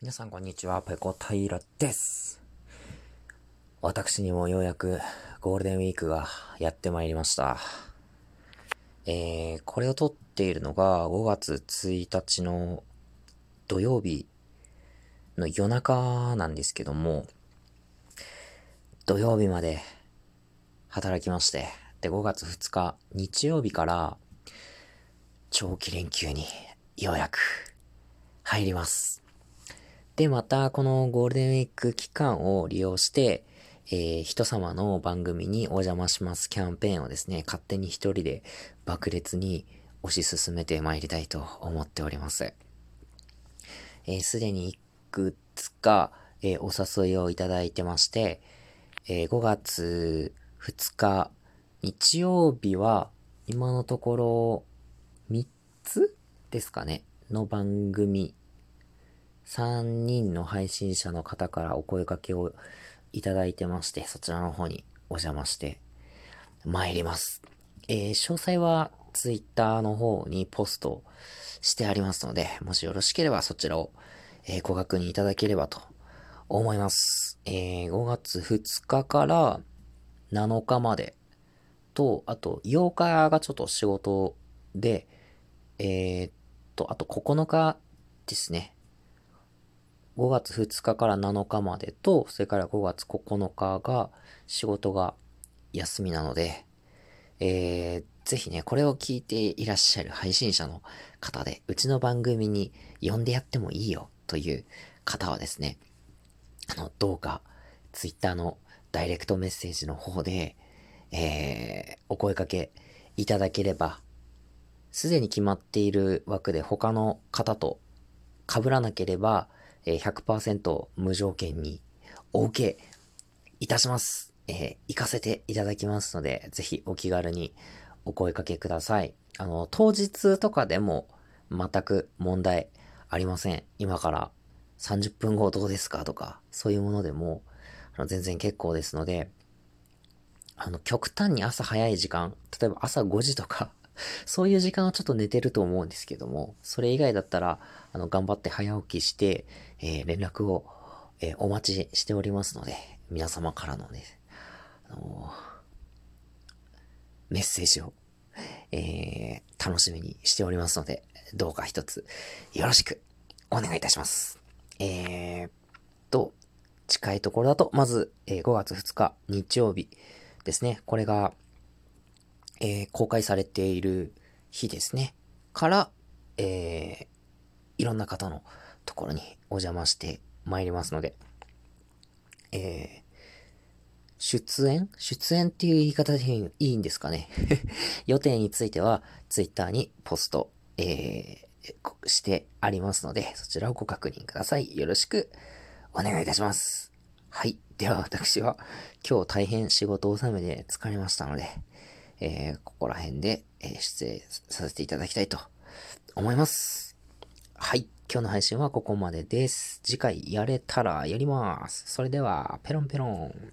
皆さんこんにちは、ペコ平です。私にもようやくゴールデンウィークがやってまいりました。えー、これを撮っているのが5月1日の土曜日の夜中なんですけども、土曜日まで働きまして、で、5月2日日曜日から長期連休にようやく入ります。で、また、このゴールデンウィーク期間を利用して、えー、人様の番組にお邪魔しますキャンペーンをですね、勝手に一人で爆裂に推し進めてまいりたいと思っております。えー、すでにいくつか、えー、お誘いをいただいてまして、え、5月2日、日曜日は、今のところ、3つですかね、の番組3人の配信者の方からお声掛けをいただいてまして、そちらの方にお邪魔して参ります。えー、詳細は Twitter の方にポストしてありますので、もしよろしければそちらを、ご確認いただければと思います。えー、5月2日から7日までと、あと8日がちょっと仕事で、えー、っと、あと9日ですね。5月2日から7日までと、それから5月9日が仕事が休みなので、えー、ぜひね、これを聞いていらっしゃる配信者の方で、うちの番組に呼んでやってもいいよという方はですね、あの、どうか、ツイッターのダイレクトメッセージの方で、えー、お声かけいただければ、すでに決まっている枠で他の方と被らなければ、100%無条件にお受けいたします。えー、行かせていただきますので、ぜひお気軽にお声かけください。あの、当日とかでも全く問題ありません。今から30分後どうですかとか、そういうものでも、あの全然結構ですので、あの、極端に朝早い時間、例えば朝5時とか そういう時間はちょっと寝てると思うんですけども、それ以外だったら、あの、頑張って早起きして、えー、連絡を、えー、お待ちしておりますので、皆様からのね、あのー、メッセージを、えー、楽しみにしておりますので、どうか一つ、よろしく、お願いいたします。えー、と、近いところだと、まず、えー、5月2日、日曜日ですね。これが、えー、公開されている日ですね。から、えー、いろんな方のところにお邪魔してまいりますので、えー、出演？出演っていう言い方でいいんですかね 予定については、ツイッターにポスト、えー、してありますので、そちらをご確認ください。よろしくお願いいたします。はい。では私は今日大変仕事納めで疲れましたので、えー、ここら辺で、えー、出演させていただきたいと思います。はい。今日の配信はここまでです。次回やれたらやります。それでは、ペロンペロン。